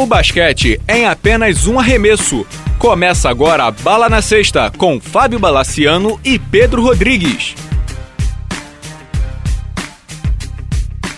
O basquete é em apenas um arremesso. Começa agora a Bala na Sexta com Fábio Balaciano e Pedro Rodrigues.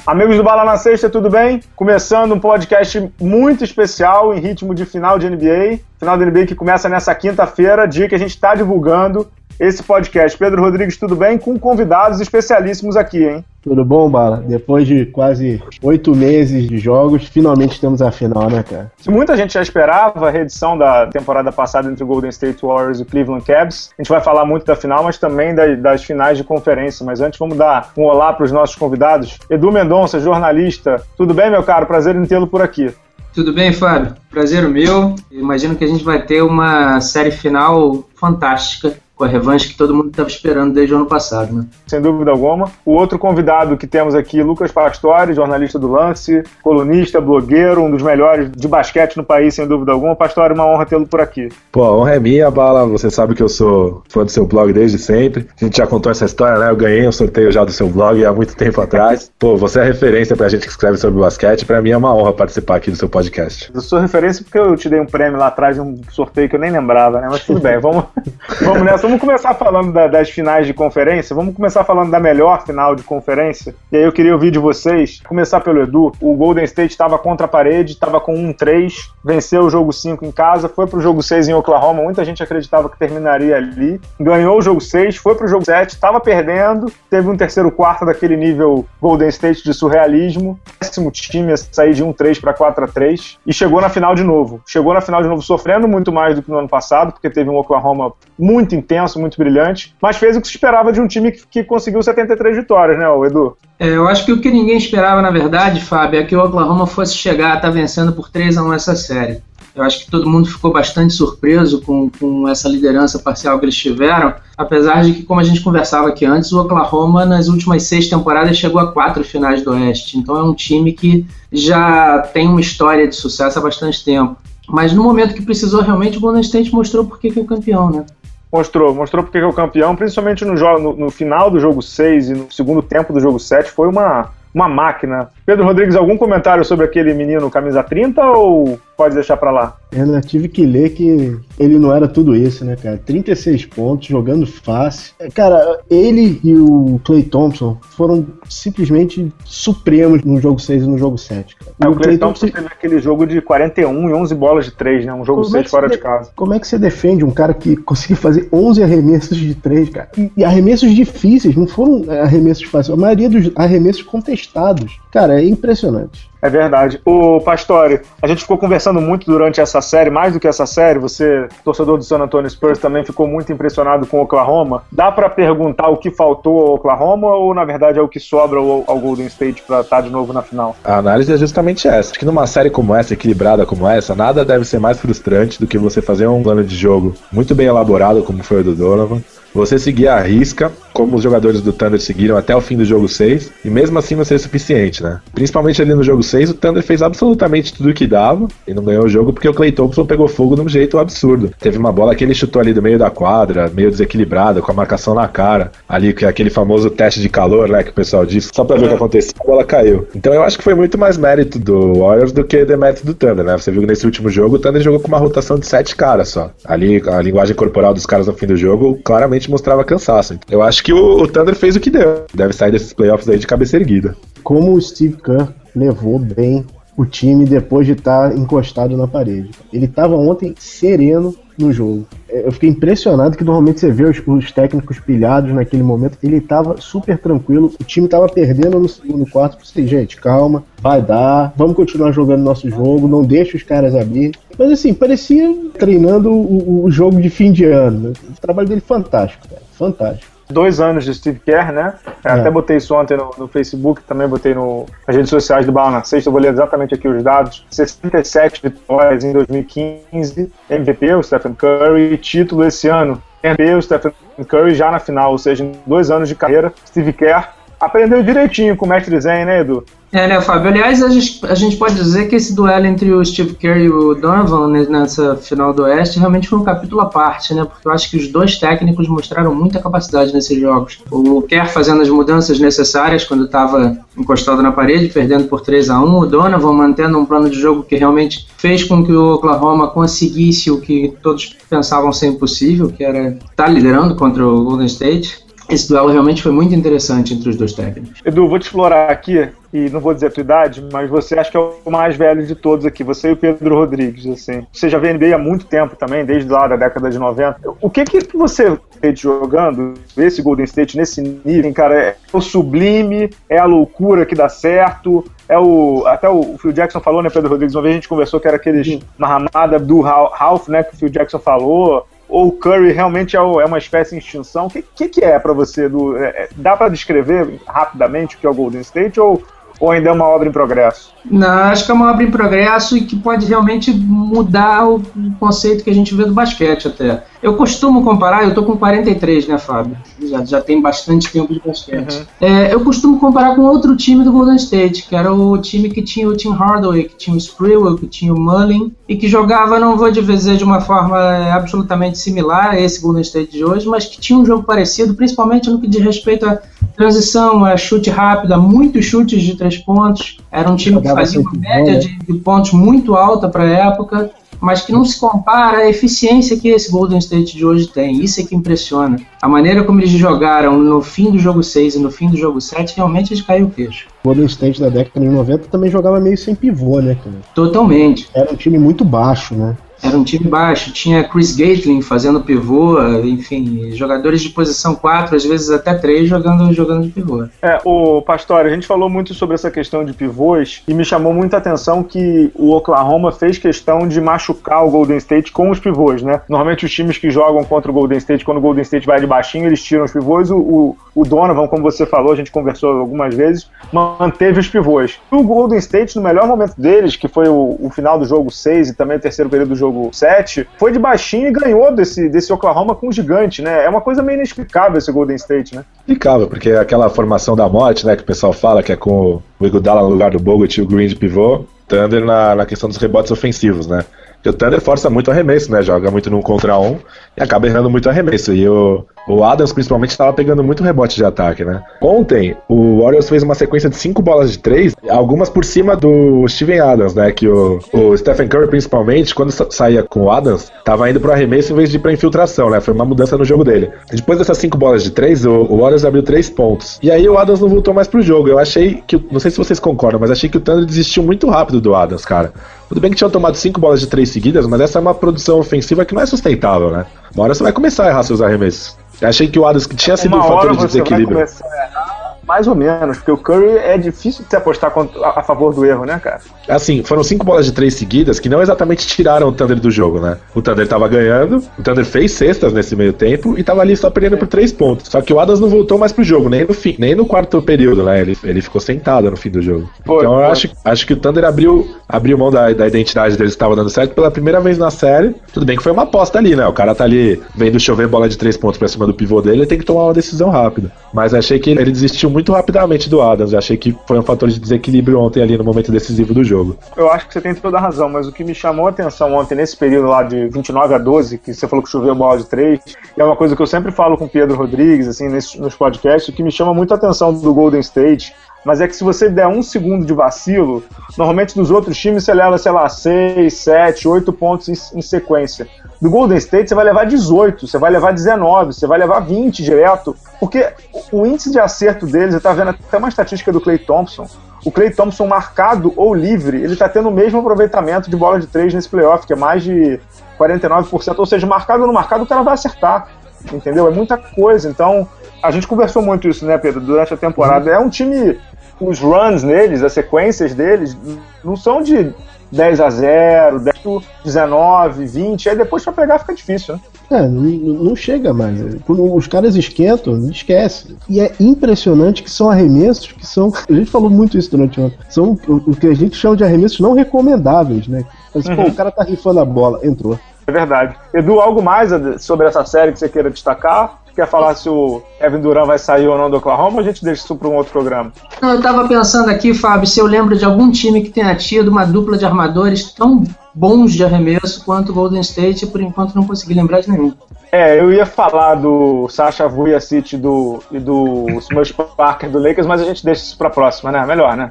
Amigos do Bala na Sexta, tudo bem? Começando um podcast muito especial em ritmo de final de NBA. Final de NBA que começa nessa quinta-feira, dia que a gente está divulgando esse podcast. Pedro Rodrigues, tudo bem? Com convidados especialíssimos aqui, hein? Tudo bom, Bala? Depois de quase oito meses de jogos, finalmente temos a final, né, cara? Se muita gente já esperava a reedição da temporada passada entre o Golden State Warriors e o Cleveland Cavs, a gente vai falar muito da final, mas também das, das finais de conferência. Mas antes, vamos dar um olá para os nossos convidados. Edu Mendonça, jornalista. Tudo bem, meu caro? Prazer em tê-lo por aqui. Tudo bem, Fábio? Prazer o meu. Imagino que a gente vai ter uma série final fantástica com a revanche que todo mundo estava esperando desde o ano passado, né? Sem dúvida alguma. O outro convidado que temos aqui, Lucas Pastore, jornalista do Lance, colunista, blogueiro, um dos melhores de basquete no país, sem dúvida alguma. Pastore, uma honra tê-lo por aqui. Pô, a honra é minha, Bala. Você sabe que eu sou fã do seu blog desde sempre. A gente já contou essa história, né? Eu ganhei um sorteio já do seu blog há muito tempo atrás. Pô, você é referência pra gente que escreve sobre basquete. Pra mim é uma honra participar aqui do seu podcast. Eu sou referência porque eu te dei um prêmio lá atrás, um sorteio que eu nem lembrava, né? Mas tudo bem, vamos, vamos nessa. Vamos começar falando da, das finais de conferência. Vamos começar falando da melhor final de conferência. E aí eu queria ouvir de vocês, começar pelo Edu. O Golden State estava contra a parede, estava com 1-3, venceu o jogo 5 em casa, foi pro jogo 6 em Oklahoma. Muita gente acreditava que terminaria ali. Ganhou o jogo 6, foi pro jogo 7, estava perdendo, teve um terceiro quarto daquele nível Golden State de surrealismo. Péssimo time a sair de 1-3 para 4-3 e chegou na final de novo. Chegou na final de novo sofrendo muito mais do que no ano passado, porque teve um Oklahoma muito intenso, muito brilhante, mas fez o que se esperava de um time que, que conseguiu 73 vitórias, né, Edu? É, eu acho que o que ninguém esperava, na verdade, Fábio, é que o Oklahoma fosse chegar a estar tá vencendo por 3 a 1 essa série. Eu acho que todo mundo ficou bastante surpreso com, com essa liderança parcial que eles tiveram, apesar de que, como a gente conversava aqui antes, o Oklahoma nas últimas seis temporadas chegou a quatro finais do Oeste. Então é um time que já tem uma história de sucesso há bastante tempo. Mas no momento que precisou, realmente o Golden State mostrou por que é o campeão, né? Mostrou, mostrou porque é o campeão, principalmente no, no, no final do jogo 6 e no segundo tempo do jogo 7, foi uma, uma máquina. Pedro Rodrigues, algum comentário sobre aquele menino camisa 30 ou pode deixar para lá? Eu tive que ler que ele não era tudo isso, né, cara? 36 pontos, jogando fácil. Cara, ele e o Clay Thompson foram simplesmente supremos no jogo 6 e no jogo 7. Cara. É, o, o Clay, Clay Thompson teve aquele jogo de 41 e 11 bolas de 3, né? Um jogo 6 é fora de casa. Como é que você defende um cara que conseguiu fazer 11 arremessos de 3, cara? E, e arremessos difíceis, não foram arremessos fáceis. A maioria dos arremessos contestados. Cara, é impressionante. É verdade. O Pastore, a gente ficou conversando muito durante essa série, mais do que essa série, você, torcedor do San Antonio Spurs, também ficou muito impressionado com o Oklahoma. Dá para perguntar o que faltou ao Oklahoma ou, na verdade, é o que sobra ao, ao Golden State para estar tá de novo na final? A análise é justamente essa. Acho que numa série como essa, equilibrada como essa, nada deve ser mais frustrante do que você fazer um plano de jogo muito bem elaborado, como foi o do Donovan, você seguir a risca, como os jogadores do Thunder seguiram até o fim do jogo 6, e mesmo assim não ser suficiente, né? Principalmente ali no jogo 6, o Thunder fez absolutamente tudo o que dava e não ganhou o jogo porque o Clay Thompson pegou fogo de um jeito absurdo. Teve uma bola que ele chutou ali do meio da quadra, meio desequilibrada, com a marcação na cara, ali que é aquele famoso teste de calor, né, que o pessoal disse, só pra ver o que aconteceu, a bola caiu. Então eu acho que foi muito mais mérito do Warriors do que demérito do Thunder, né? Você viu que nesse último jogo o Thunder jogou com uma rotação de sete caras só. Ali a linguagem corporal dos caras no fim do jogo claramente mostrava cansaço. Eu acho que o, o Thunder fez o que deu. Deve sair desses playoffs aí de cabeça erguida. Como o Steve Kerr levou bem o time depois de estar tá encostado na parede. Ele estava ontem sereno no jogo. É, eu fiquei impressionado que normalmente você vê os, os técnicos pilhados naquele momento. Ele estava super tranquilo, o time estava perdendo no segundo quarto. Pensei, gente, calma, vai dar, vamos continuar jogando nosso jogo, não deixa os caras abrir. Mas assim, parecia treinando o, o jogo de fim de ano. O trabalho dele fantástico, cara, fantástico dois anos de Steve Kerr, né? É. Até botei isso ontem no, no, Facebook, também botei no, nas redes sociais do Bala na Sexta, eu vou ler exatamente aqui os dados. 67 vitórias em 2015, MVP, o Stephen Curry, título esse ano, MVP, o Stephen Curry já na final, ou seja, em dois anos de carreira, Steve Kerr aprendeu direitinho com o mestre Zen, né, Edu? É, né, Fábio? Aliás, a gente, a gente pode dizer que esse duelo entre o Steve Kerr e o Donovan nessa final do Oeste realmente foi um capítulo à parte, né? Porque eu acho que os dois técnicos mostraram muita capacidade nesses jogos. O Kerr fazendo as mudanças necessárias quando estava encostado na parede, perdendo por 3 a 1 o Donovan mantendo um plano de jogo que realmente fez com que o Oklahoma conseguisse o que todos pensavam ser impossível, que era estar tá liderando contra o Golden State esse duelo realmente foi muito interessante entre os dois técnicos. Edu, vou te explorar aqui, e não vou dizer a tua idade, mas você acha que é o mais velho de todos aqui, você e o Pedro Rodrigues, assim. Você já vê NBA há muito tempo também, desde lá da década de 90. O que que você vê jogando esse Golden State nesse nível, cara? É o sublime, é a loucura que dá certo, é o. Até o Phil Jackson falou, né, Pedro Rodrigues? Uma vez a gente conversou que era aqueles. Uma ramada do Ralph, né, que o Phil Jackson falou ou o Curry realmente é, é, uma espécie em extinção? O que, que, que é para você? Do, é, é dá para descrever rapidamente o que é o Golden State ou ou ainda é uma obra em progresso? Não, acho que é uma obra em progresso e que pode realmente mudar o conceito que a gente vê do basquete até. Eu costumo comparar, eu tô com 43, né, Fábio? Já, já tem bastante tempo de basquete. Uhum. É, eu costumo comparar com outro time do Golden State, que era o time que tinha o Tim Hardaway, que tinha o Sprewell, que tinha o Mullin, e que jogava, não vou dizer de uma forma absolutamente similar a esse Golden State de hoje, mas que tinha um jogo parecido, principalmente no que diz respeito a transição, a chute rápido, muitos chutes de três pontos. Era um time que fazia uma média de, de pontos muito alta para a época, mas que não se compara à eficiência que esse Golden State de hoje tem. Isso é que impressiona. A maneira como eles jogaram no fim do jogo 6 e no fim do jogo 7, realmente eles caíram o queixo. O Golden State da década de 90 também jogava meio sem pivô, né? Totalmente. Era um time muito baixo, né? Era um time baixo, tinha Chris Gatling fazendo pivô, enfim, jogadores de posição 4, às vezes até 3 jogando, jogando de pivô. É, o Pastor, a gente falou muito sobre essa questão de pivôs e me chamou muita atenção que o Oklahoma fez questão de machucar o Golden State com os pivôs, né? Normalmente os times que jogam contra o Golden State, quando o Golden State vai de baixinho, eles tiram os pivôs. O, o, o Donovan, como você falou, a gente conversou algumas vezes, manteve os pivôs. O Golden State, no melhor momento deles, que foi o, o final do jogo 6 e também o terceiro período do jogo jogo 7, foi de baixinho e ganhou desse, desse Oklahoma com um gigante, né? É uma coisa meio inexplicável esse Golden State, né? Inexplicável, porque é aquela formação da morte, né, que o pessoal fala, que é com o Iguodala no lugar do Bogut e o Green de pivô, Thunder na, na questão dos rebotes ofensivos, né? Porque o Thunder força muito arremesso, né? Joga muito no contra um e acaba errando muito arremesso. E o, o Adams, principalmente, estava pegando muito rebote de ataque, né? Ontem, o Warriors fez uma sequência de cinco bolas de três, algumas por cima do Steven Adams, né? Que o, o Stephen Curry, principalmente, quando saía com o Adams, estava indo pro arremesso em vez de ir pra infiltração, né? Foi uma mudança no jogo dele. Depois dessas cinco bolas de três, o, o Warriors abriu três pontos. E aí o Adams não voltou mais pro jogo. Eu achei que, não sei se vocês concordam, mas achei que o Thunder desistiu muito rápido do Adams, cara. Tudo bem que tinham tomado cinco bolas de três seguidas, mas essa é uma produção ofensiva que não é sustentável, né? Uma hora você vai começar a errar seus arremessos. Eu achei que o Adams que tinha sido um fator de desequilíbrio. Vai começar a errar mais ou menos, porque o Curry é difícil de se apostar a favor do erro, né, cara? Assim, foram cinco bolas de três seguidas que não exatamente tiraram o Thunder do jogo, né? O Thunder tava ganhando, o Thunder fez cestas nesse meio tempo e tava ali só perdendo por três pontos. Só que o Adams não voltou mais pro jogo, nem no fim, nem no quarto período, né? Ele, ele ficou sentado no fim do jogo. Foi, então eu acho, acho que o Thunder abriu, abriu mão da, da identidade deles que estava dando certo pela primeira vez na série. Tudo bem que foi uma aposta ali, né? O cara tá ali vendo chover bola de três pontos pra cima do pivô dele, ele tem que tomar uma decisão rápida. Mas achei que ele desistiu muito rapidamente do Adams. Eu achei que foi um fator de desequilíbrio ontem ali no momento decisivo do jogo. Eu acho que você tem toda a razão, mas o que me chamou a atenção ontem, nesse período lá de 29 a 12, que você falou que choveu bola de 3, é uma coisa que eu sempre falo com o Pedro Rodrigues, assim, nesses, nos podcasts, o que me chama muito a atenção do Golden State mas é que se você der um segundo de vacilo, normalmente dos outros times você leva, sei lá, 6, 7, 8 pontos em, em, sequência. Do Golden State você vai levar 18, você vai levar 19, você vai levar 20 direto, porque o índice de acerto deles, eu estava vendo até uma estatística do Clay Thompson, o Clay Thompson marcado ou livre, ele está tendo o mesmo aproveitamento de bola de 3 nesse playoff, que é mais de 49%, ou seja, marcado ou não marcado, o cara vai acertar, entendeu? É muita coisa, então a gente conversou muito isso, né, Pedro, durante a temporada. É um time os runs neles, as sequências deles, não são de 10 a 0, 10, 19, 20, aí depois para pegar fica difícil, né? É, não, não, chega mais. Quando os caras esquentam, esquece. E é impressionante que são arremessos que são. A gente falou muito isso durante o ano. São o que a gente chama de arremessos não recomendáveis, né? Mas, uhum. pô, o cara tá rifando a bola, entrou. É verdade. Edu, algo mais sobre essa série que você queira destacar? Quer falar se o Kevin Durant vai sair ou não do Oklahoma ou a gente deixa isso para um outro programa? Não, eu estava pensando aqui, Fábio, se eu lembro de algum time que tenha tido uma dupla de armadores tão bons de arremesso quanto o Golden State, e por enquanto não consegui lembrar de nenhum. É, eu ia falar do Sasha Vujacic do, e do Smush Parker do Lakers, mas a gente deixa isso para a próxima, né? Melhor, né?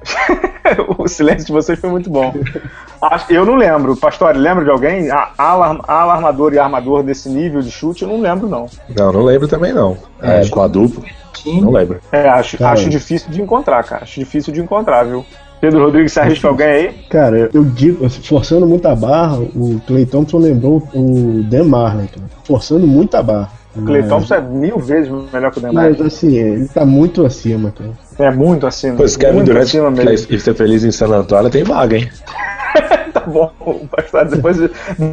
o silêncio de vocês foi muito bom. Eu não lembro. Pastor, lembra de alguém? Alarmador e armador desse nível de chute? Eu não lembro, não. Não, não lembro também, não. É, com a dupla. Não lembro. É, acho, acho difícil de encontrar, cara. Acho difícil de encontrar, viu? Pedro Rodrigues, você arrisca alguém aí? Cara, eu digo, forçando muita barra, o Clay Thompson lembrou o Dan Marlington. Forçando muita barra. O Clay Thompson é mil vezes melhor que o Dan Marlington. Mas assim, ele tá muito acima, cara. É muito acima. Pois Kevin Durant e ser feliz em San Antonio tem vaga, hein? tá bom, depois,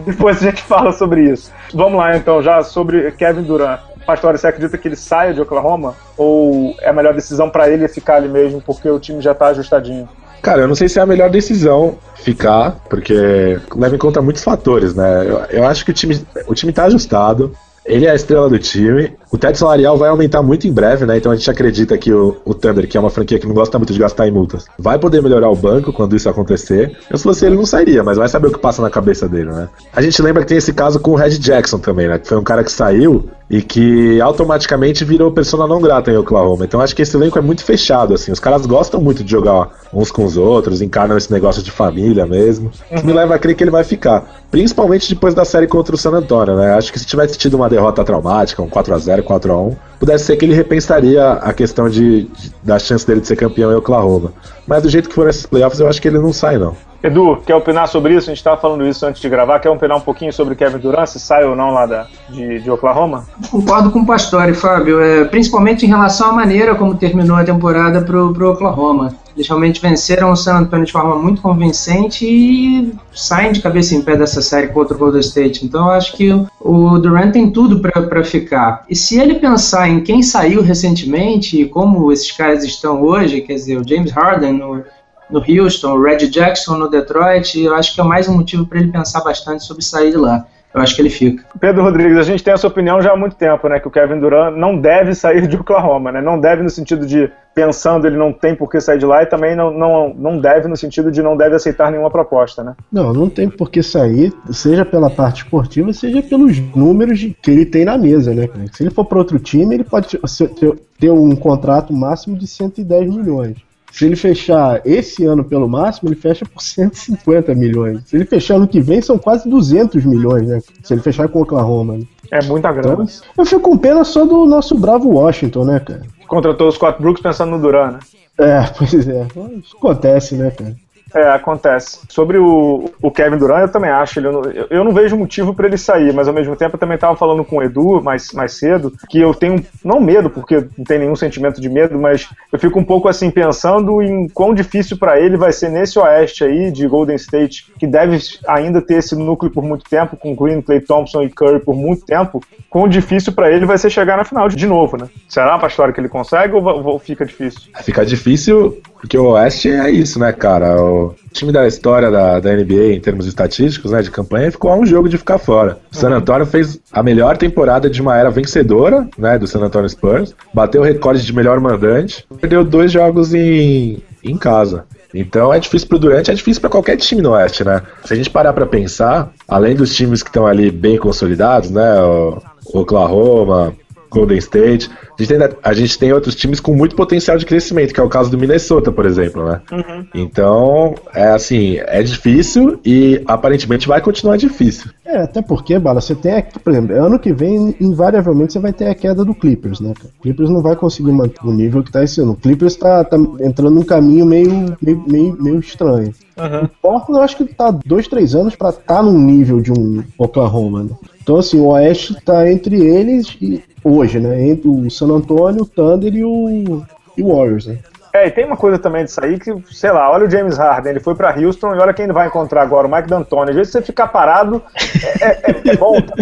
depois a gente fala sobre isso. Vamos lá então, já sobre Kevin Durant. Pastor, você acredita que ele saia de Oklahoma? Ou é a melhor decisão para ele ficar ali mesmo, porque o time já tá ajustadinho? Cara, eu não sei se é a melhor decisão ficar, porque leva em conta muitos fatores, né? Eu, eu acho que o time, o time tá ajustado, ele é a estrela do time. O teto salarial vai aumentar muito em breve, né? Então a gente acredita que o, o, Thunder, que é uma franquia que não gosta muito de gastar em multas, vai poder melhorar o banco quando isso acontecer. Eu, se fosse ele, não sairia, mas vai saber o que passa na cabeça dele, né? A gente lembra que tem esse caso com o Red Jackson também, né? Que foi um cara que saiu e que automaticamente virou persona não grata em Oklahoma. Então acho que esse elenco é muito fechado, assim. Os caras gostam muito de jogar uns com os outros, encarnam esse negócio de família mesmo. Uhum. Que me leva a crer que ele vai ficar. Principalmente depois da série contra o San Antonio, né? Acho que se tivesse tido uma derrota traumática, um 4x0, 4x1, pudesse ser que ele repensaria a questão de, de, da chance dele de ser campeão em Oklahoma. Mas do jeito que foram esses playoffs, eu acho que ele não sai, não. Edu, quer opinar sobre isso? A gente estava falando isso antes de gravar. Quer opinar um pouquinho sobre Kevin Durant, se sai ou não lá da, de, de Oklahoma? Concordo com o Pastore, Fábio. É, principalmente em relação à maneira como terminou a temporada para o Oklahoma. Eles realmente venceram o San Antonio de forma muito convincente e saem de cabeça em pé dessa série contra o Golden State. Então eu acho que o Durant tem tudo para ficar. E se ele pensar em quem saiu recentemente e como esses caras estão hoje, quer dizer, o James Harden, o no Houston, o Red Jackson no Detroit, eu acho que é mais um motivo para ele pensar bastante sobre sair de lá. Eu acho que ele fica. Pedro Rodrigues, a gente tem essa opinião já há muito tempo, né? Que o Kevin Durant não deve sair de Oklahoma, né? Não deve no sentido de pensando ele não tem por que sair de lá e também não, não, não deve no sentido de não deve aceitar nenhuma proposta, né? Não, não tem por que sair, seja pela parte esportiva, seja pelos números que ele tem na mesa, né? Se ele for para outro time, ele pode ter um contrato máximo de 110 milhões. Se ele fechar esse ano pelo máximo, ele fecha por 150 milhões. Se ele fechar ano que vem, são quase 200 milhões, né? Se ele fechar com o Oklahoma. Né? É muita grana. Então, eu fico com pena só do nosso bravo Washington, né, cara? Contratou os Scott Brooks pensando no Duran, né? É, pois é. Isso acontece, né, cara? É, acontece. Sobre o, o Kevin Durant, eu também acho. Ele, eu, eu não vejo motivo para ele sair, mas ao mesmo tempo eu também estava falando com o Edu mais, mais cedo que eu tenho, não medo, porque não tem nenhum sentimento de medo, mas eu fico um pouco assim pensando em quão difícil para ele vai ser nesse oeste aí de Golden State, que deve ainda ter esse núcleo por muito tempo, com Green, Clay Thompson e Curry por muito tempo. Quão difícil para ele vai ser chegar na final de novo, né? Será, Pastor, que ele consegue ou, ou fica difícil? Fica difícil porque o Oeste é isso, né, cara? O time da história da, da NBA em termos estatísticos, né, de campanha, ficou a um jogo de ficar fora. O San Antonio fez a melhor temporada de uma era vencedora, né, do San Antonio Spurs, bateu o recorde de melhor mandante, perdeu dois jogos em, em casa. Então é difícil pro Durante, é difícil para qualquer time no Oeste, né? Se a gente parar para pensar, além dos times que estão ali bem consolidados, né, o Oklahoma, Golden State. A gente, tem, a gente tem outros times com muito potencial de crescimento, que é o caso do Minnesota, por exemplo, né? Uhum. Então, é assim, é difícil e aparentemente vai continuar difícil. É, até porque, Bala, você tem, por exemplo, ano que vem, invariavelmente você vai ter a queda do Clippers, né? O Clippers não vai conseguir manter o nível que tá esse ano. O Clippers tá, tá entrando num caminho meio, meio, meio, meio estranho. Uhum. O Portland eu acho que tá dois, três anos para estar tá num nível de um Oklahoma, né? Então, assim, o Oeste tá entre eles e hoje, né? Entre o San Antonio, o Thunder e o, e o Warriors, né? É, e tem uma coisa também disso aí que, sei lá, olha o James Harden, ele foi para Houston e olha quem ele vai encontrar agora, o Mike D'Antoni. Às vezes você ficar parado é, é, é bom, tá?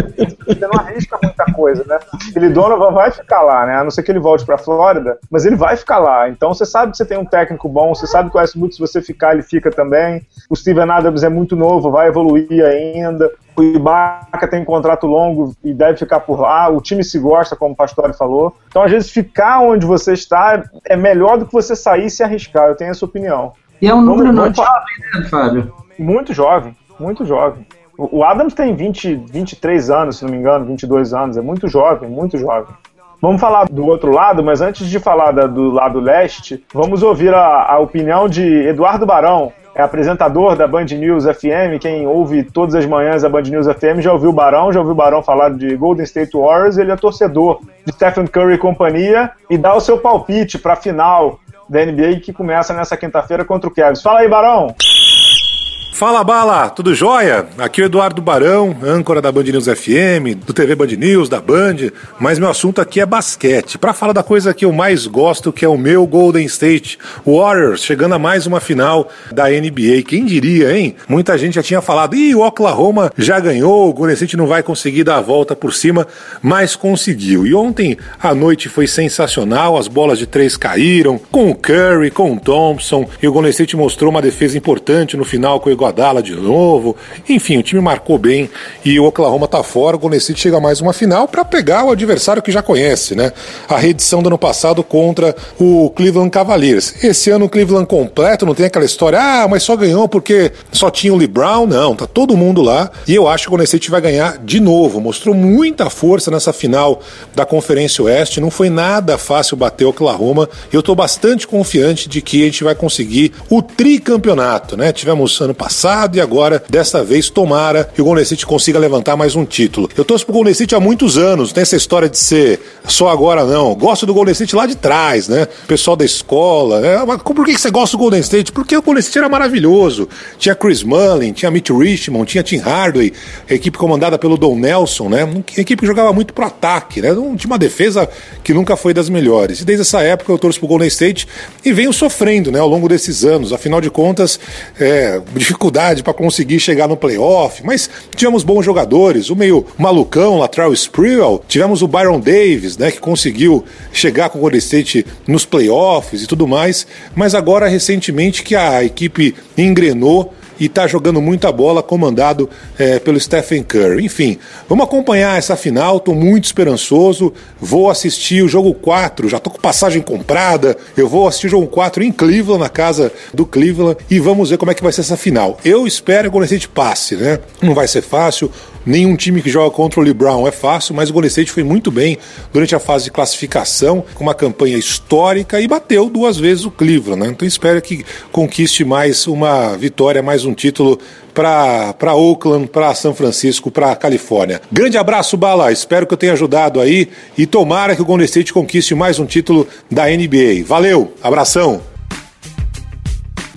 você não arrisca muita coisa, né? Ele Donovan vai ficar lá, né? A não ser que ele volte pra Flórida, mas ele vai ficar lá. Então você sabe que você tem um técnico bom, você sabe que o Westbrook, se você ficar, ele fica também. O Steven Adams é muito novo, vai evoluir ainda. O Ibaka tem um contrato longo e deve ficar por lá. O time se gosta, como o Pastore falou. Então, às vezes, ficar onde você está é melhor do que você sair e se arriscar. Eu tenho essa opinião. E é um número vamos jovem, né, Fábio? Muito jovem, muito jovem. O Adams tem 20, 23 anos, se não me engano, 22 anos. É muito jovem, muito jovem. Vamos falar do outro lado, mas antes de falar da, do lado leste, vamos ouvir a, a opinião de Eduardo Barão, é apresentador da Band News FM. Quem ouve todas as manhãs a Band News FM já ouviu o Barão, já ouviu o Barão falar de Golden State Warriors. Ele é torcedor de Stephen Curry e companhia e dá o seu palpite para a final da NBA que começa nessa quinta-feira contra o Cavs. Fala aí, Barão! Fala Bala, tudo jóia? Aqui é o Eduardo Barão, âncora da Band News FM, do TV Band News, da Band, mas meu assunto aqui é basquete. Para falar da coisa que eu mais gosto, que é o meu Golden State Warriors, chegando a mais uma final da NBA. Quem diria, hein? Muita gente já tinha falado, ih, o Oklahoma já ganhou, o Golden State não vai conseguir dar a volta por cima, mas conseguiu. E ontem a noite foi sensacional, as bolas de três caíram, com o Curry, com o Thompson, e o Golden State mostrou uma defesa importante no final com o Iguodala de novo. Enfim, o time marcou bem e o Oklahoma tá fora. O Golden State chega mais uma final para pegar o adversário que já conhece, né? A reedição do ano passado contra o Cleveland Cavaliers. Esse ano o Cleveland completo, não tem aquela história, ah, mas só ganhou porque só tinha o Lee Brown. Não, tá todo mundo lá e eu acho que o Golden State vai ganhar de novo. Mostrou muita força nessa final da Conferência Oeste. Não foi nada fácil bater o Oklahoma. Eu tô bastante confiante de que a gente vai conseguir o tricampeonato, né? Tivemos ano passado passado e agora, desta vez, tomara que o Golden State consiga levantar mais um título. Eu torço pro Golden State há muitos anos, não tem essa história de ser só agora não. Gosto do Golden State lá de trás, né? Pessoal da escola. Né? Por que você gosta do Golden State? Porque o Golden State era maravilhoso. Tinha Chris Mullin, tinha Mitch Richmond, tinha Tim Hardaway, equipe comandada pelo Don Nelson, né? Equipe que jogava muito pro ataque, né? Tinha uma defesa que nunca foi das melhores. E desde essa época eu torço pro Golden State e venho sofrendo, né? Ao longo desses anos. Afinal de contas, é, dificuldade para conseguir chegar no playoff, mas tivemos bons jogadores, o meio malucão, Latrell Sprewell, tivemos o Byron Davis, né, que conseguiu chegar com o Golden State nos playoffs e tudo mais, mas agora recentemente que a equipe engrenou e está jogando muita bola, comandado é, pelo Stephen Curry. Enfim, vamos acompanhar essa final, estou muito esperançoso. Vou assistir o jogo 4, já estou com passagem comprada. Eu vou assistir o jogo 4 em Cleveland, na casa do Cleveland, e vamos ver como é que vai ser essa final. Eu espero que o Golden State passe, né? Não vai ser fácil. Nenhum time que joga contra o LeBron é fácil, mas o Golden State foi muito bem durante a fase de classificação, com uma campanha histórica e bateu duas vezes o Cleveland. Né? Então espero que conquiste mais uma vitória, mais um título para Oakland, para São Francisco, para Califórnia. Grande abraço, Bala. Espero que eu tenha ajudado aí e tomara que o Golden State conquiste mais um título da NBA. Valeu, abração.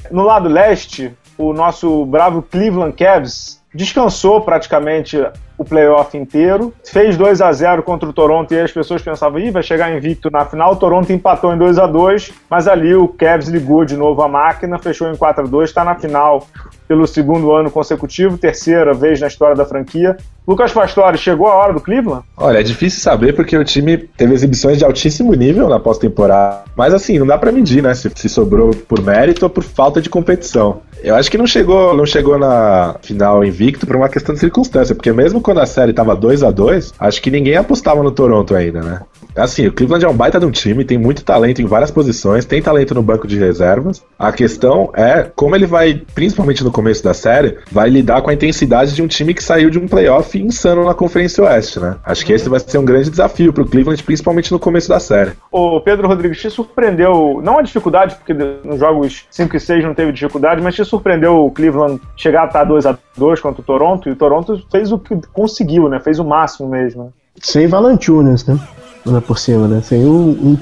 No lado leste, o nosso bravo Cleveland Cavs descansou praticamente o playoff inteiro, fez 2 a 0 contra o Toronto e as pessoas pensavam, Ih, vai chegar invicto na final. O Toronto empatou em 2 a 2 mas ali o Cavs ligou de novo a máquina, fechou em 4 a 2 está na final pelo segundo ano consecutivo, terceira vez na história da franquia. Lucas Pastore, chegou a hora do Cleveland? Olha, é difícil saber porque o time teve exibições de altíssimo nível na pós-temporada. Mas assim, não dá para medir, né? Se, se sobrou por mérito ou por falta de competição. Eu acho que não chegou, não chegou na final invicto por uma questão de circunstância, porque mesmo quando a série tava 2 a 2 acho que ninguém apostava no Toronto ainda, né? Assim, o Cleveland é um baita de um time, tem muito talento em várias posições, tem talento no banco de reservas. A questão é como ele vai, principalmente no começo da série, vai lidar com a intensidade de um time que saiu de um playoff insano na Conferência Oeste, né? Acho que esse vai ser um grande desafio pro Cleveland, principalmente no começo da série. O Pedro Rodrigues te surpreendeu, não a dificuldade, porque nos jogos 5 e 6 não teve dificuldade, mas te surpreendeu o Cleveland chegar a estar 2 a 2 contra o Toronto, e o Toronto fez o que conseguiu, né? Fez o máximo mesmo. Sem Valanciunas, né? Lá por cima, né? Sem o, um,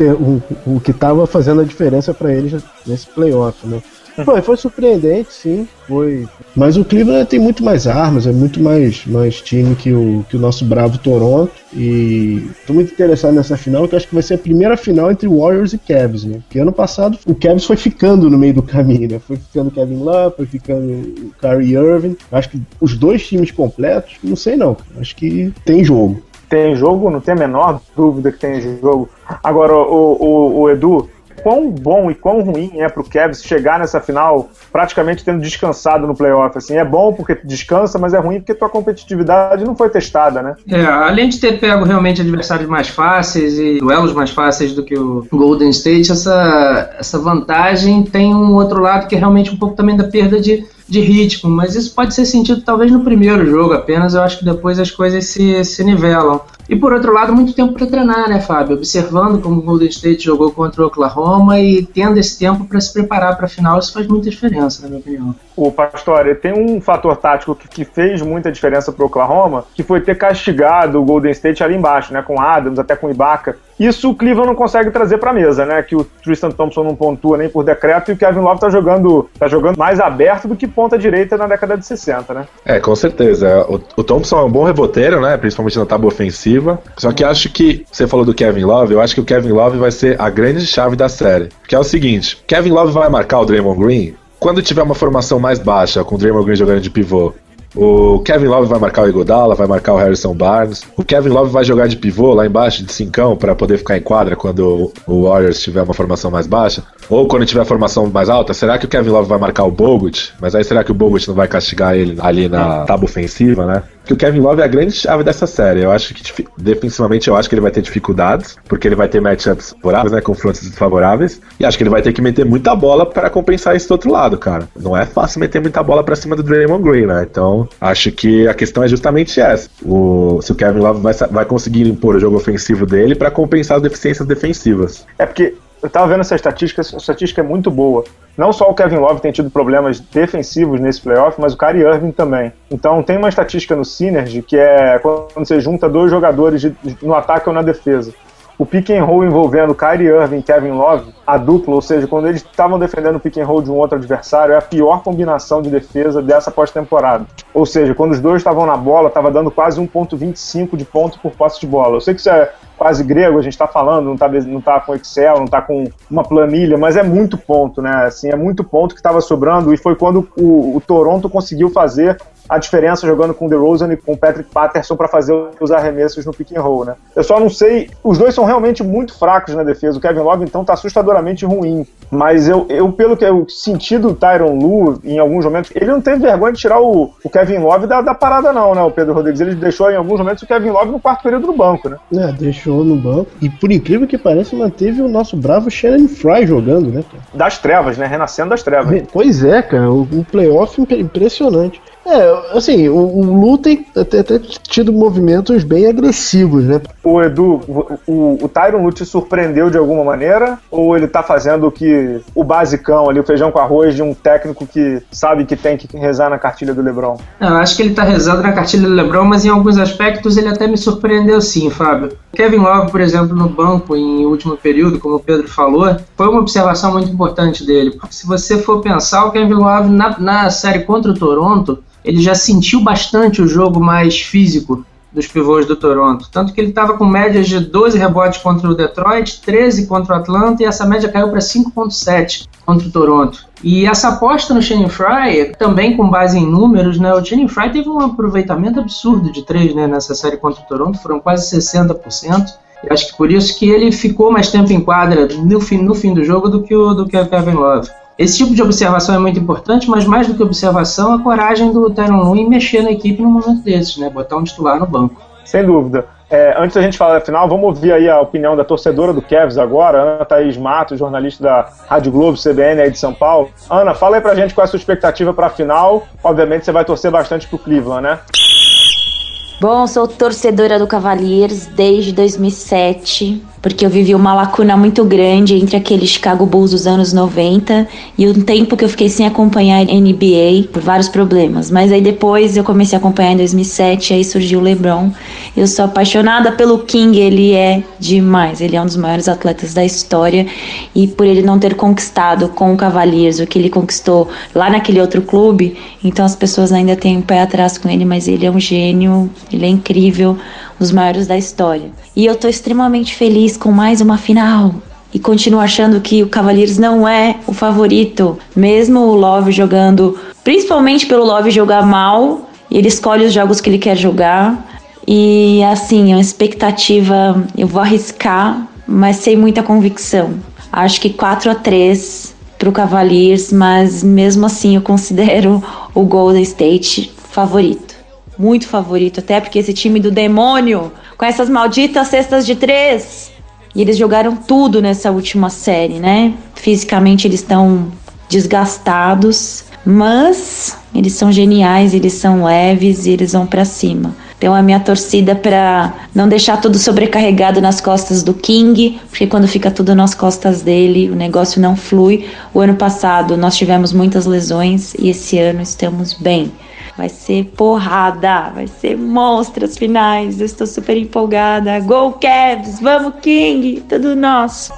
um, o que estava fazendo a diferença para eles nesse playoff, né? Foi, foi surpreendente, sim. Foi. Mas o Cleveland tem muito mais armas, é muito mais, mais time que o, que o nosso bravo Toronto. E tô muito interessado nessa final, que acho que vai ser a primeira final entre Warriors e Cavs, né? Porque ano passado o Cavs foi ficando no meio do caminho, né? Foi ficando Kevin Love, foi ficando o Kyrie Irving. Acho que os dois times completos, não sei não. Acho que tem jogo. Tem jogo, não tem a menor dúvida que tem jogo. Agora, o, o, o Edu, quão bom e quão ruim é pro Cavs chegar nessa final praticamente tendo descansado no playoff. Assim, é bom porque descansa, mas é ruim porque tua competitividade não foi testada, né? É, além de ter pego realmente adversários mais fáceis e duelos mais fáceis do que o Golden State, essa, essa vantagem tem um outro lado que é realmente um pouco também da perda de de ritmo, mas isso pode ser sentido talvez no primeiro jogo apenas, eu acho que depois as coisas se, se nivelam. E por outro lado, muito tempo para treinar, né, Fábio? Observando como o Golden State jogou contra o Oklahoma e tendo esse tempo para se preparar para a final, isso faz muita diferença, na minha opinião. O Pastor, tem um fator tático que, que fez muita diferença para o Oklahoma, que foi ter castigado o Golden State ali embaixo, né, com Adams, até com Ibaka. Isso o Cleveland não consegue trazer para a mesa, né? Que o Tristan Thompson não pontua nem por decreto e o Kevin Love tá jogando, tá jogando mais aberto do que ponta direita na década de 60, né? É, com certeza. O, o Thompson é um bom reboteiro, né? Principalmente na tábua ofensiva. Só que acho que você falou do Kevin Love, eu acho que o Kevin Love vai ser a grande chave da série. Que é o seguinte: Kevin Love vai marcar o Draymond Green quando tiver uma formação mais baixa, com o Draymond Green jogando de pivô, o Kevin Love vai marcar o Igodala, vai marcar o Harrison Barnes. O Kevin Love vai jogar de pivô lá embaixo, de cincão, para poder ficar em quadra quando o Warriors tiver uma formação mais baixa. Ou quando tiver formação mais alta, será que o Kevin Love vai marcar o Bogut? Mas aí será que o Bogut não vai castigar ele ali na tábua ofensiva, né? Que o Kevin Love é a grande chave dessa série. Eu acho que defensivamente eu acho que ele vai ter dificuldades, porque ele vai ter matchups favoráveis, né, confrontos desfavoráveis, e acho que ele vai ter que meter muita bola para compensar esse outro lado, cara. Não é fácil meter muita bola para cima do Draymond Green, né? Então, acho que a questão é justamente essa. O, se o Kevin Love vai, vai conseguir impor o jogo ofensivo dele para compensar as deficiências defensivas. É porque eu tava vendo essa estatística, essa estatística é muito boa. Não só o Kevin Love tem tido problemas defensivos nesse playoff, mas o Kyrie Irving também. Então tem uma estatística no Synergy que é quando você junta dois jogadores de, no ataque ou na defesa. O pick and roll envolvendo Kyrie Irving e Kevin Love, a dupla, ou seja, quando eles estavam defendendo o pick and roll de um outro adversário, é a pior combinação de defesa dessa pós-temporada. Ou seja, quando os dois estavam na bola, estava dando quase 1.25 de ponto por posse de bola. Eu sei que isso é quase grego, a gente está falando, não está não tá com Excel, não está com uma planilha, mas é muito ponto, né? Assim, é muito ponto que estava sobrando e foi quando o, o Toronto conseguiu fazer a diferença jogando com o DeRozan e com o Patrick Patterson para fazer os arremessos no pick and roll, né? Eu só não sei, os dois são realmente muito fracos na defesa. O Kevin Love então tá assustadoramente ruim, mas eu, eu pelo que eu senti do Tyron Lu em alguns momentos, ele não teve vergonha de tirar o, o Kevin Love da, da, parada não, né, o Pedro Rodrigues, ele deixou em alguns momentos o Kevin Love no quarto período no banco, né? É, deixou no banco e por incrível que pareça manteve o nosso bravo Shannon Fry jogando, né? Cara? Das trevas, né? Renascendo das trevas. Pois é, cara, o playoff impressionante. É, assim, o, o Lu tem até, até, tido movimentos bem agressivos, né? O Edu, o, o Tyron Lu te surpreendeu de alguma maneira? Ou ele tá fazendo o que o basicão ali, o feijão com arroz de um técnico que sabe que tem que rezar na cartilha do Lebron? Eu acho que ele tá rezando na cartilha do Lebron, mas em alguns aspectos ele até me surpreendeu sim, Fábio. Kevin Love, por exemplo, no banco em último período, como o Pedro falou, foi uma observação muito importante dele. Porque se você for pensar, o Kevin Love na, na série contra o Toronto ele já sentiu bastante o jogo mais físico dos pivôs do Toronto. Tanto que ele estava com médias de 12 rebotes contra o Detroit, 13 contra o Atlanta e essa média caiu para 5.7 contra o Toronto. E essa aposta no Channing Fry, também com base em números, né? O Channing Fry teve um aproveitamento absurdo de 3 né, nessa série contra o Toronto, foram quase 60%. Eu acho que por isso que ele ficou mais tempo em quadra no fim, no fim do jogo do que o, do que o Kevin Love. Esse tipo de observação é muito importante, mas mais do que observação, a coragem do Tyron Lu em mexer na equipe num momento desses, né? Botar um titular no banco. Sem dúvida. É, antes da gente falar da final, vamos ouvir aí a opinião da torcedora do Cavs agora, Ana Thaís Matos, jornalista da Rádio Globo, CBN aí de São Paulo. Ana, fala aí pra gente qual é a sua expectativa para a final. Obviamente você vai torcer bastante pro Cleveland, né? Bom, sou torcedora do Cavaliers desde 2007 porque eu vivi uma lacuna muito grande entre aquele Chicago Bulls dos anos 90 e um tempo que eu fiquei sem acompanhar NBA por vários problemas. Mas aí depois eu comecei a acompanhar em 2007, aí surgiu o LeBron. Eu sou apaixonada pelo King, ele é demais, ele é um dos maiores atletas da história e por ele não ter conquistado com o Cavaliers o que ele conquistou lá naquele outro clube, então as pessoas ainda têm um pé atrás com ele, mas ele é um gênio, ele é incrível os maiores da história. E eu tô extremamente feliz com mais uma final. E continuo achando que o Cavaliers não é o favorito, mesmo o Love jogando, principalmente pelo Love jogar mal, ele escolhe os jogos que ele quer jogar. E assim, a expectativa, eu vou arriscar, mas sem muita convicção. Acho que 4 a 3 para o Cavaliers, mas mesmo assim eu considero o Golden State favorito. Muito favorito, até porque esse time do demônio, com essas malditas cestas de três, e eles jogaram tudo nessa última série, né? Fisicamente eles estão desgastados, mas eles são geniais, eles são leves e eles vão para cima. Então a minha torcida para não deixar tudo sobrecarregado nas costas do King, porque quando fica tudo nas costas dele, o negócio não flui. O ano passado nós tivemos muitas lesões e esse ano estamos bem. Vai ser porrada, vai ser monstros finais. Eu estou super empolgada. Go Cavs, vamos King, tudo nosso.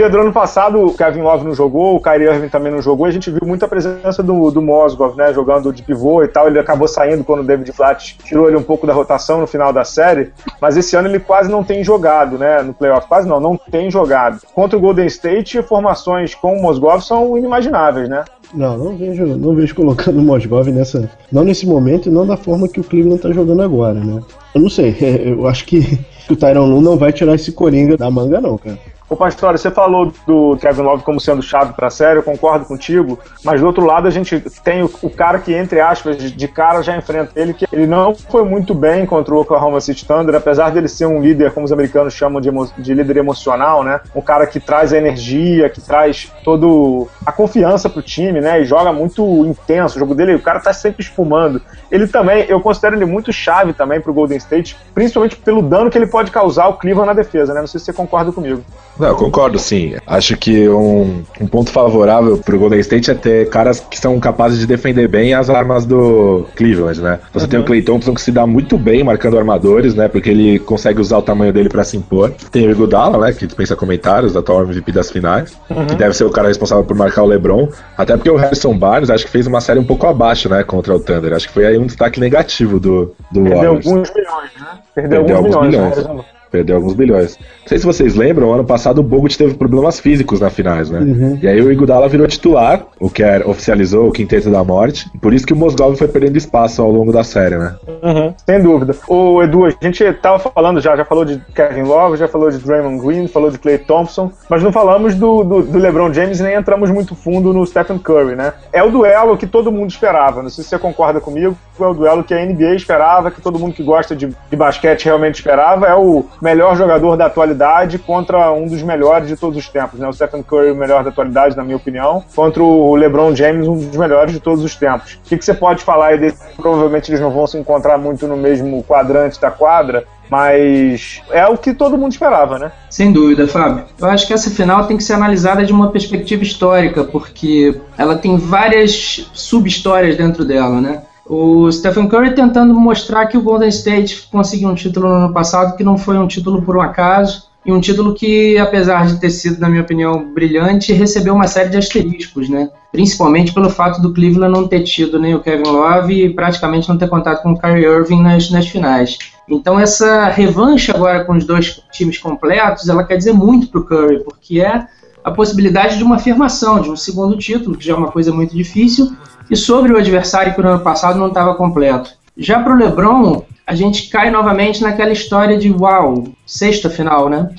Pedro, ano passado o Kevin Love não jogou, o Kyrie Irving também não jogou, a gente viu muita presença do, do Mosgov, né, jogando de pivô e tal, ele acabou saindo quando o David Flat tirou ele um pouco da rotação no final da série, mas esse ano ele quase não tem jogado, né, no playoff, quase não, não tem jogado. Contra o Golden State, formações com o Mosgov são inimagináveis, né? Não, não vejo, não vejo colocando o Mosgov nessa. Não nesse momento e não da forma que o Cleveland tá jogando agora, né? Eu não sei, eu acho que o Tyron Lu não vai tirar esse Coringa da manga, não, cara. Ô Pastor, você falou do Kevin Love como sendo chave para a série, eu concordo contigo, mas do outro lado a gente tem o, o, cara que, entre aspas, de cara já enfrenta ele, que ele não foi muito bem contra o Oklahoma City Thunder, apesar dele ser um líder, como os americanos chamam de, de líder emocional, né? Um cara que traz a energia, que traz todo a confiança pro time, né? E joga muito intenso. O jogo dele, o cara tá sempre espumando. Ele também, eu considero ele muito chave também pro Golden State, principalmente pelo dano que ele pode causar ao Cleveland na defesa, né? Não sei se você concorda comigo. Não, concordo sim. Acho que um, um ponto favorável pro Golden State é ter caras que são capazes de defender bem as armas do Cleveland, né? Você uhum. tem o Clay Thompson que se dá muito bem marcando armadores, né? Porque ele consegue usar o tamanho dele para se impor. Tem o Iguodala, né? Que dispensa comentários, atual MVP das finais. Uhum. Que deve ser o cara responsável por marcar o LeBron. Até porque o Harrison Barnes acho que fez uma série um pouco abaixo, né? Contra o Thunder. Acho que foi aí um destaque negativo do, do Perdeu Warriors. alguns milhões, né? Perdeu, Perdeu alguns, alguns milhões. milhões. Perdeu alguns bilhões. Não sei se vocês lembram, ano passado o Bogut teve problemas físicos na finais, né? Uhum. E aí o Igudala virou titular, o que era, oficializou o quinteto da morte. Por isso que o Mosgov foi perdendo espaço ao longo da série, né? Uhum. Sem dúvida. O Edu, a gente tava falando já, já falou de Kevin Love, já falou de Draymond Green, falou de Clay Thompson, mas não falamos do, do, do LeBron James nem entramos muito fundo no Stephen Curry, né? É o duelo que todo mundo esperava. Não sei se você concorda comigo, é o duelo que a NBA esperava, que todo mundo que gosta de, de basquete realmente esperava. É o melhor jogador da atualidade contra um dos melhores de todos os tempos, né? O Stephen Curry, o melhor da atualidade, na minha opinião, contra o LeBron James, um dos melhores de todos os tempos. O que, que você pode falar aí desse? Provavelmente eles não vão se encontrar muito no mesmo quadrante da quadra, mas é o que todo mundo esperava, né? Sem dúvida, Fábio. Eu acho que essa final tem que ser analisada de uma perspectiva histórica, porque ela tem várias sub-histórias dentro dela, né? O Stephen Curry tentando mostrar que o Golden State conseguiu um título no ano passado, que não foi um título por um acaso, e um título que, apesar de ter sido, na minha opinião, brilhante, recebeu uma série de asteriscos, né? Principalmente pelo fato do Cleveland não ter tido nem o Kevin Love e praticamente não ter contato com o Kyrie Irving nas, nas finais. Então essa revanche agora com os dois times completos, ela quer dizer muito para o Curry, porque é a possibilidade de uma afirmação, de um segundo título, que já é uma coisa muito difícil, e sobre o adversário que no ano passado não estava completo. Já para o LeBron, a gente cai novamente naquela história de uau, sexta final, né?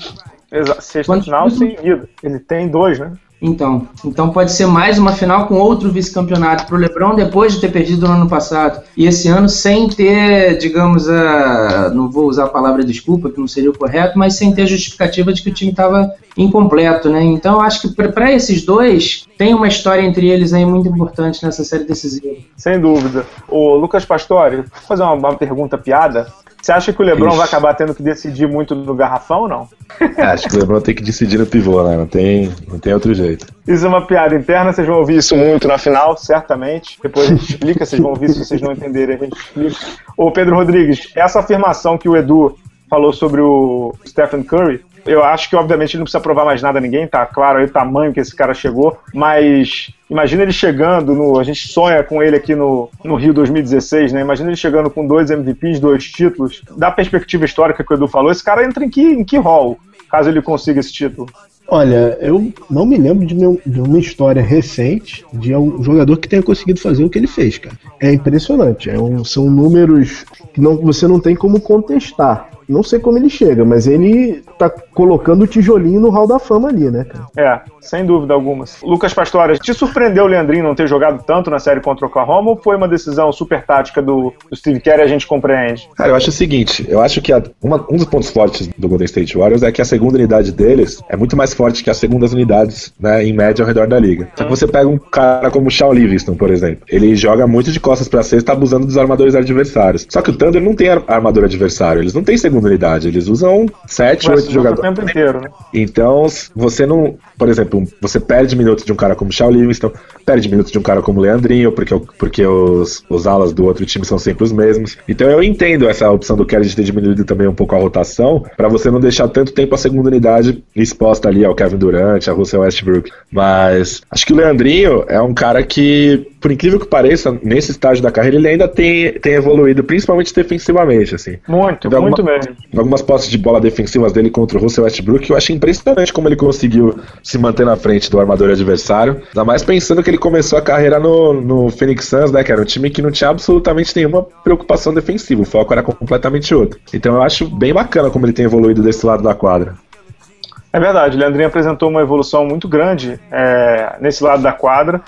Exato, sexta Quantos final seguida. Ele tem dois, né? Então, então pode ser mais uma final com outro vice-campeonato para o LeBron depois de ter perdido no ano passado e esse ano sem ter, digamos, a não vou usar a palavra desculpa que não seria o correto, mas sem ter justificativa de que o time estava incompleto, né? Então acho que para esses dois tem uma história entre eles aí muito importante nessa série decisiva. Sem dúvida. O Lucas Pastore, vou fazer uma, uma pergunta piada. Você acha que o Lebron Ixi. vai acabar tendo que decidir muito no garrafão ou não? É, acho que o Lebron tem que decidir no pivô, né? Não tem, não tem outro jeito. Isso é uma piada interna, vocês vão ouvir isso muito na final, certamente. Depois a gente explica, vocês vão ouvir se vocês não entenderem, a gente explica. Ô Pedro Rodrigues, essa afirmação que o Edu falou sobre o Stephen Curry, eu acho que, obviamente, ele não precisa provar mais nada a ninguém, tá claro aí o tamanho que esse cara chegou, mas imagina ele chegando no. A gente sonha com ele aqui no, no Rio 2016, né? Imagina ele chegando com dois MVPs, dois títulos. Da perspectiva histórica que o Edu falou, esse cara entra em que, em que hall, caso ele consiga esse título? Olha, eu não me lembro de, meu, de, uma história recente de um jogador que tenha conseguido fazer o que ele fez, cara. É impressionante. É um, são números que não, você não tem como contestar. Não sei como ele chega, mas ele tá colocando o tijolinho no hall da fama ali, né, cara? É, sem dúvida alguma. Lucas Pastores, te surpreendeu o Leandrinho não ter jogado tanto na série contra o Oklahoma ou foi uma decisão super tática do, do Steve Kerr e a gente compreende? Cara, eu acho o seguinte, eu acho que a, uma, um dos pontos fortes do Golden State Warriors é que a segunda unidade deles é muito mais forte que as segundas unidades, né, em média ao redor da liga. Só que você pega um cara como o Shaw Livingston, por exemplo, ele joga muito de costas para cesta, tá abusando dos armadores adversários. Só que o Thunder não tem armador adversário, eles não têm segunda unidade, eles usam sete, oito jogadores. O tempo inteiro, né? Então, você não, por exemplo, você perde minutos de um cara como Shaw Livingston, perde minutos de um cara como Leandrinho, porque, porque os, os alas do outro time são sempre os mesmos. Então eu entendo essa opção do Kerry de ter diminuído também um pouco a rotação, para você não deixar tanto tempo a segunda unidade exposta ali ao Kevin Durant, a Russell Westbrook. Mas acho que o Leandrinho é um cara que, por incrível que pareça, nesse estágio da carreira ele ainda tem, tem evoluído, principalmente defensivamente, assim. Muito, Teve muito alguma, mesmo. Algumas posses de bola defensivas dele contra o Russell Westbrook, eu acho impressionante como ele conseguiu se manter na frente do armador adversário. Ainda mais pensando que ele começou a carreira no, no Phoenix Suns, né, que era um time que não tinha absolutamente nenhuma preocupação defensiva, o foco era completamente outro. Então eu acho bem bacana como ele tem evoluído desse lado da quadra. É verdade, o Leandrinho apresentou uma evolução muito grande é, nesse lado da quadra.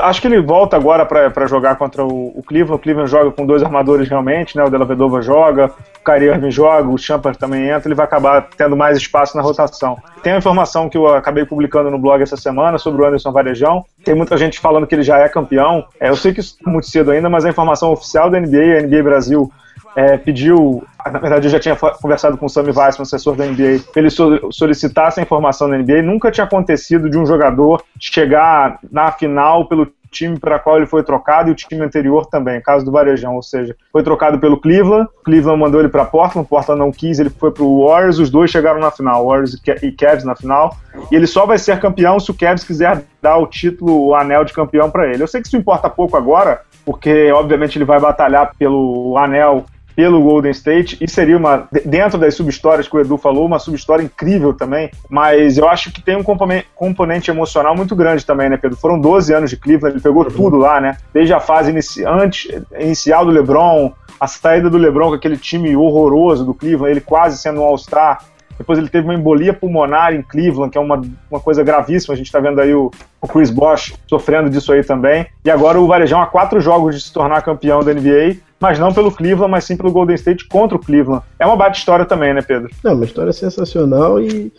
Acho que ele volta agora para jogar contra o, o, Cleveland. O Cleveland joga com dois armadores realmente, né? O Della Vedova joga, o Kyrie Irving joga, o Champer também entra. Ele vai acabar tendo mais espaço na rotação. Tem uma informação que eu acabei publicando no blog essa semana sobre o Anderson Varejão. Tem muita gente falando que ele já é campeão. É, eu sei que isso é muito cedo ainda, mas a informação oficial da NBA, a NBA Brasil é, pediu, na verdade eu já tinha conversado com o Sammy Weissman, assessor da NBA, para ele solicitar essa informação da NBA. Nunca tinha acontecido de um jogador chegar na final pelo time para qual ele foi trocado e o time anterior também, caso do Varejão, ou seja, foi trocado pelo Cleveland, Cleveland mandou ele para Portland, Portland não quis, ele foi para o Warriors, os dois chegaram na final, Warriors e Cavs na final, e ele só vai ser campeão se o Cavs quiser dar o título, o anel de campeão para ele. Eu sei que isso importa pouco agora, porque obviamente ele vai batalhar pelo anel pelo Golden State e seria uma, dentro das subhistórias que o Edu falou, uma subhistória incrível também, mas eu acho que tem um componente emocional muito grande também, né, Pedro? Foram 12 anos de Cleveland, ele pegou tudo lá, né? Desde a fase inici antes, inicial do LeBron, a saída do LeBron com aquele time horroroso do Cleveland, ele quase sendo um All-Star, depois ele teve uma embolia pulmonar em Cleveland, que é uma, uma coisa gravíssima. A gente está vendo aí o, o, Chris Bosh sofrendo disso aí também. E agora o Varejão há quatro jogos de se tornar campeão da NBA mas não pelo Cleveland, mas sim pelo Golden State contra o Cleveland. É uma bate história também, né, Pedro? É uma história sensacional e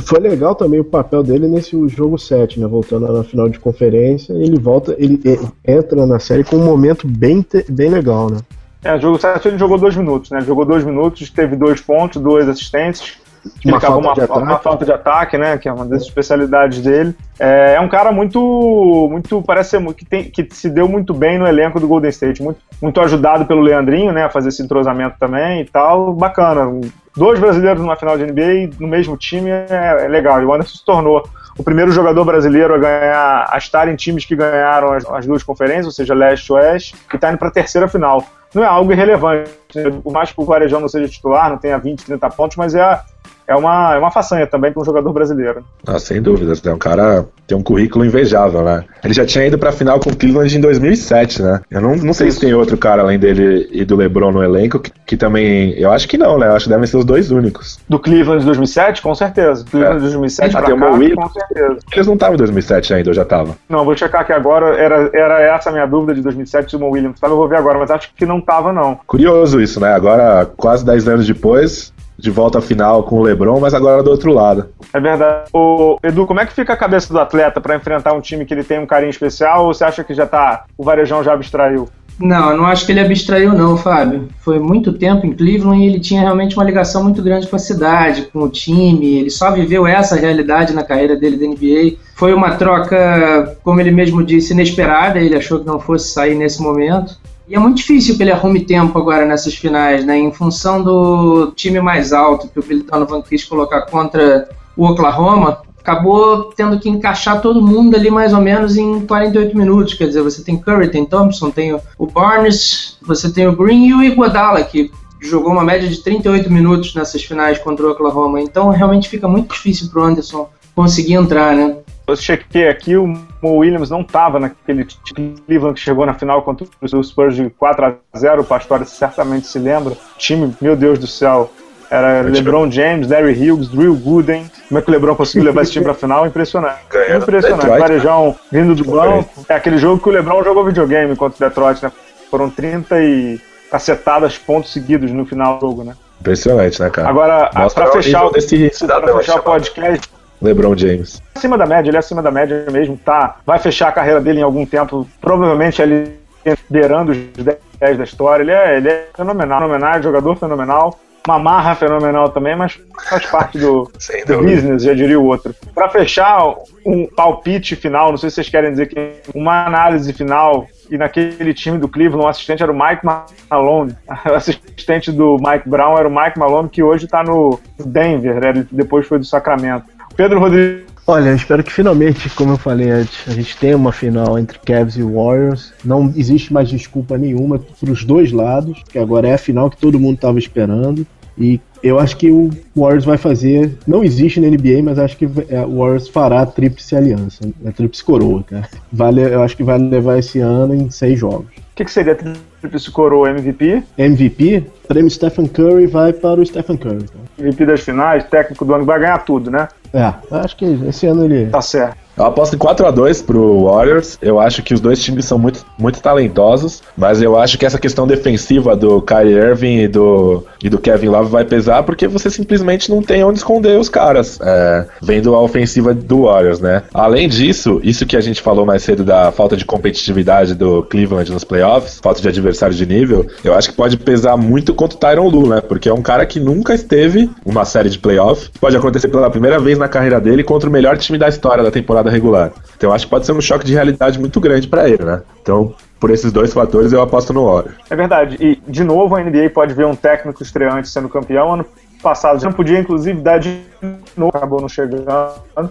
foi legal também o papel dele nesse jogo 7, né? Voltando na final de conferência, ele volta, ele entra na série com um momento bem, bem legal, né? É, o jogo 7 ele jogou dois minutos, né? jogou dois minutos, teve dois pontos, duas assistências uma falta, uma, uma, falta de ataque, né? Que é uma das especialidades dele. É, é um cara muito, muito parece ser, que, tem, que se deu muito bem no elenco do Golden State, muito, muito ajudado pelo Leandrinho, né? A fazer esse entrosamento também e tal, bacana. Dois brasileiros numa final de NBA no mesmo time é, é legal. E o Anderson se tornou o primeiro jogador brasileiro a ganhar, a estar em times que ganharam as, as duas conferências, ou seja, leste e oeste, que está indo para a terceira final. Não é algo irrelevante, por mais que o Varejão não seja titular, não tenha 20, 30 pontos, mas é é uma, é uma façanha também para um jogador brasileiro. Ah, sem dúvidas. É um cara tem um currículo invejável, né? Ele já tinha ido para a final com o Cleveland em 2007, né? Eu não, não sei se tem outro cara além dele e do LeBron no elenco que, que também. Eu acho que não, né? Eu acho que devem ser os dois únicos. Do Cleveland de 2007, com certeza. Cleveland de 2007 ah, tem cá, Will. com certeza. Eles não estavam em 2007 ainda, ou já estavam? Não, vou checar aqui agora. Era, era essa a minha dúvida de 2007 se o Williams estava. Eu vou ver agora, mas acho que não estava, não. Curioso isso, né? Agora, quase 10 anos depois, de volta à final com o LeBron, mas agora do outro lado. É verdade. O Edu, como é que fica a cabeça do atleta para enfrentar um time que ele tem um carinho especial ou você acha que já tá, o Varejão já abstraiu? Não, eu não acho que ele abstraiu não, Fábio. Foi muito tempo em Cleveland e ele tinha realmente uma ligação muito grande com a cidade, com o time. Ele só viveu essa realidade na carreira dele da NBA. Foi uma troca, como ele mesmo disse, inesperada. Ele achou que não fosse sair nesse momento. E é muito difícil que ele arrume tempo agora nessas finais, né? Em função do time mais alto que o Billy Donovan quis colocar contra o Oklahoma, acabou tendo que encaixar todo mundo ali mais ou menos em 48 minutos. Quer dizer, você tem Curry, tem Thompson, tem o Barnes, você tem o Green e o Iguodala, que jogou uma média de 38 minutos nessas finais contra o Oklahoma. Então realmente fica muito difícil para o Anderson conseguir entrar, né? Eu chequei aqui, o Williams não estava naquele Cleveland que chegou na final contra o Spurs de 4 a 0 o Pastore certamente se lembra. Time, meu Deus do céu, era LeBron James, Larry Hughes, Drew Gooden. Como é que o LeBron conseguiu levar esse time pra final? Impressionante. Ganhando Impressionante. Detroit, Varejão vindo do banco. É aquele jogo que o LeBron jogou videogame contra o Detroit, né? Foram 30 e cacetadas pontos seguidos no final do jogo, né? Impressionante, né, cara? Agora, Mostra pra o fechar, o, desse pra fechar o podcast, LeBron James. acima da média, ele é acima da média mesmo, tá? Vai fechar a carreira dele em algum tempo, provavelmente ele liderando os 10 da história. Ele é, ele é fenomenal, fenomenal, jogador fenomenal. Uma marra fenomenal também, mas faz parte do dúvida. business, já diria o outro. Pra fechar, um palpite final, não sei se vocês querem dizer que uma análise final, e naquele time do Cleveland, o assistente era o Mike Malone. O assistente do Mike Brown era o Mike Malone, que hoje tá no Denver, né? Ele depois foi do Sacramento. Pedro Rodrigues Olha, eu espero que finalmente, como eu falei antes, a gente tenha uma final entre Cavs e Warriors. Não existe mais desculpa nenhuma para os dois lados, que agora é a final que todo mundo estava esperando. E eu acho que o Warriors vai fazer. Não existe na NBA, mas acho que é, o Warriors fará a tríplice aliança, a tríplice coroa, cara. Vale, eu acho que vai levar esse ano em seis jogos. O que, que seria Tríplice Coroa MVP? MVP, prêmio Stephen Curry vai para o Stephen Curry. cara. MVP das finais, técnico do ano, vai ganhar tudo, né? É, acho que esse ano ele. Tá certo. Eu aposto em 4x2 pro Warriors. Eu acho que os dois times são muito, muito talentosos, mas eu acho que essa questão defensiva do Kyrie Irving e do, e do Kevin Love vai pesar porque você simplesmente não tem onde esconder os caras, é, vendo a ofensiva do Warriors, né? Além disso, isso que a gente falou mais cedo da falta de competitividade do Cleveland nos playoffs, falta de adversário de nível, eu acho que pode pesar muito contra o Tyron Lue, né? Porque é um cara que nunca esteve numa série de playoffs. Pode acontecer pela primeira vez na carreira dele contra o melhor time da história da temporada regular. Então eu acho que pode ser um choque de realidade muito grande pra ele, né? Então, por esses dois fatores, eu aposto no Warriors. É verdade. E, de novo, a NBA pode ver um técnico estreante sendo campeão. Ano passado já não podia, inclusive, dar de novo. Acabou não chegando.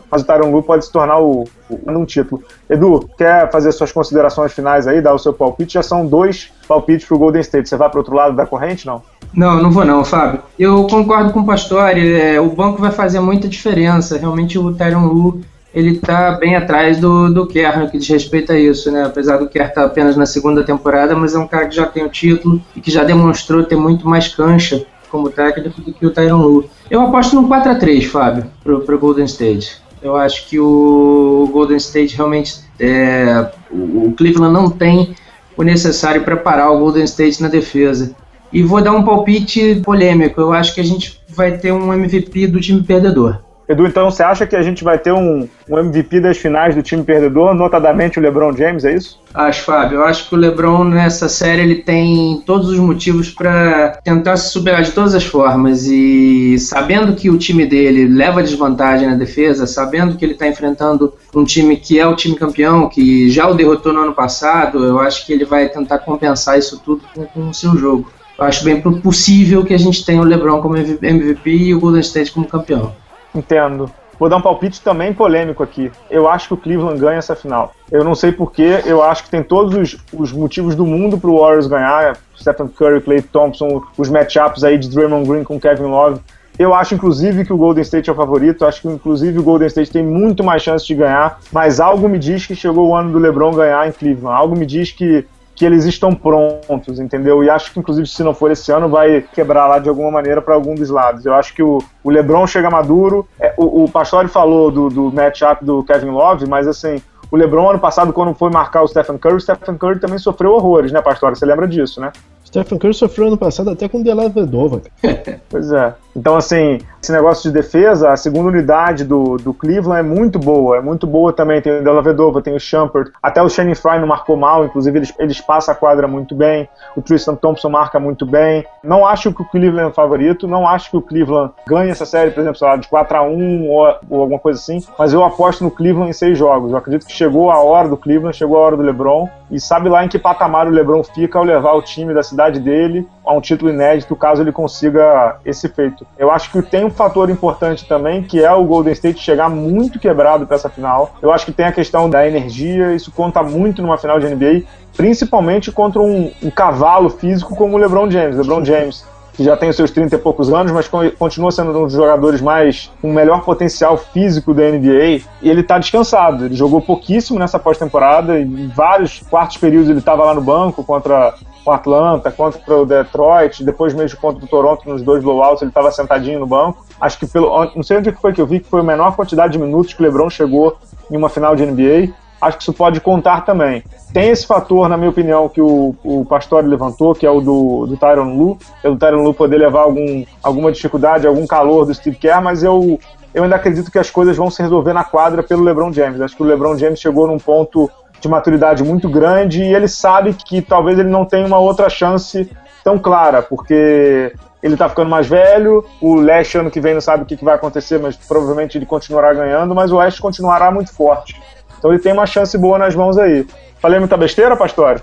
Mas o Tyron Lue pode se tornar o, o, um título. Edu, quer fazer suas considerações finais aí, dar o seu palpite? Já são dois palpites pro Golden State. Você vai pro outro lado da corrente, não? Não, não vou não, Fábio. Eu concordo com o Pastore, é, o banco vai fazer muita diferença. Realmente o Tyron Lu, ele tá bem atrás do, do Kerr no que diz respeito a isso, né? Apesar do Kerr estar apenas na segunda temporada, mas é um cara que já tem o título e que já demonstrou ter muito mais cancha como técnico do que o Tyron Lu. Eu aposto no 4 a 3 Fábio, pro, pro Golden State. Eu acho que o Golden State realmente é, o o Cleveland não tem o necessário para parar o Golden State na defesa. E vou dar um palpite polêmico. Eu acho que a gente vai ter um MVP do time perdedor. Edu, então você acha que a gente vai ter um, um MVP das finais do time perdedor, notadamente o LeBron James, é isso? Acho, Fábio. Eu acho que o LeBron nessa série ele tem todos os motivos para tentar se superar de todas as formas e sabendo que o time dele leva desvantagem na defesa, sabendo que ele está enfrentando um time que é o time campeão, que já o derrotou no ano passado, eu acho que ele vai tentar compensar isso tudo com, com o seu jogo. Eu acho bem possível que a gente tenha o LeBron como MVP e o Golden State como campeão. Entendo. Vou dar um palpite também polêmico aqui. Eu acho que o Cleveland ganha essa final. Eu não sei porquê, eu acho que tem todos os, os motivos do mundo pro Warriors ganhar. Stephen Curry, Clay Thompson, os matchups aí de Draymond Green com Kevin Love. Eu acho, inclusive, que o Golden State é o favorito. Acho que, inclusive, o Golden State tem muito mais chance de ganhar. Mas algo me diz que chegou o ano do LeBron ganhar em Cleveland. Algo me diz que, que eles estão prontos, entendeu? E acho que, inclusive, se não for esse ano, vai quebrar lá de alguma maneira para algum dos lados. Eu acho que o, o LeBron chega maduro. É, o, o Pastore falou do, do matchup do Kevin Love, mas assim. O LeBron, ano passado, quando foi marcar o Stephen Curry, o Stephen Curry também sofreu horrores, né, Pastore? Você lembra disso, né? Stephen Curry sofreu ano passado até com o Della Vedova. Pois é. Então, assim, esse negócio de defesa, a segunda unidade do, do Cleveland é muito boa. É muito boa também. Tem o Della Vedova, tem o Shumpert. Até o Shane Fry não marcou mal. Inclusive, eles, eles passam a quadra muito bem. O Tristan Thompson marca muito bem. Não acho que o Cleveland é o favorito. Não acho que o Cleveland ganhe essa série, por exemplo, sei lá, de 4 a 1 ou, ou alguma coisa assim. Mas eu aposto no Cleveland em seis jogos. Eu acredito que chegou a hora do Cleveland, chegou a hora do LeBron. E sabe lá em que patamar o LeBron fica ao levar o time da cidade dele a um título inédito, caso ele consiga esse feito. Eu acho que tem um fator importante também, que é o Golden State chegar muito quebrado para essa final. Eu acho que tem a questão da energia, isso conta muito numa final de NBA, principalmente contra um, um cavalo físico como o LeBron James. LeBron James que já tem os seus 30 e poucos anos, mas continua sendo um dos jogadores mais com melhor potencial físico da NBA, e ele tá descansado. Ele jogou pouquíssimo nessa pós-temporada, em vários quartos períodos ele estava lá no banco contra o Atlanta, contra o Detroit, depois mesmo contra o Toronto nos dois blowouts, ele estava sentadinho no banco. Acho que pelo. Não sei onde foi que eu vi que foi a menor quantidade de minutos que o LeBron chegou em uma final de NBA. Acho que isso pode contar também. Tem esse fator, na minha opinião, que o, o Pastore levantou, que é o do, do Tyron Lu, pelo Tyron Lu poder levar algum, alguma dificuldade, algum calor do Steve Kerr, mas eu, eu ainda acredito que as coisas vão se resolver na quadra pelo LeBron James. Acho que o LeBron James chegou num ponto de maturidade muito grande e ele sabe que talvez ele não tenha uma outra chance tão clara, porque ele tá ficando mais velho, o Leste ano que vem não sabe o que vai acontecer, mas provavelmente ele continuará ganhando, mas o Oeste continuará muito forte. Então ele tem uma chance boa nas mãos aí. Falei muita besteira, Pastor?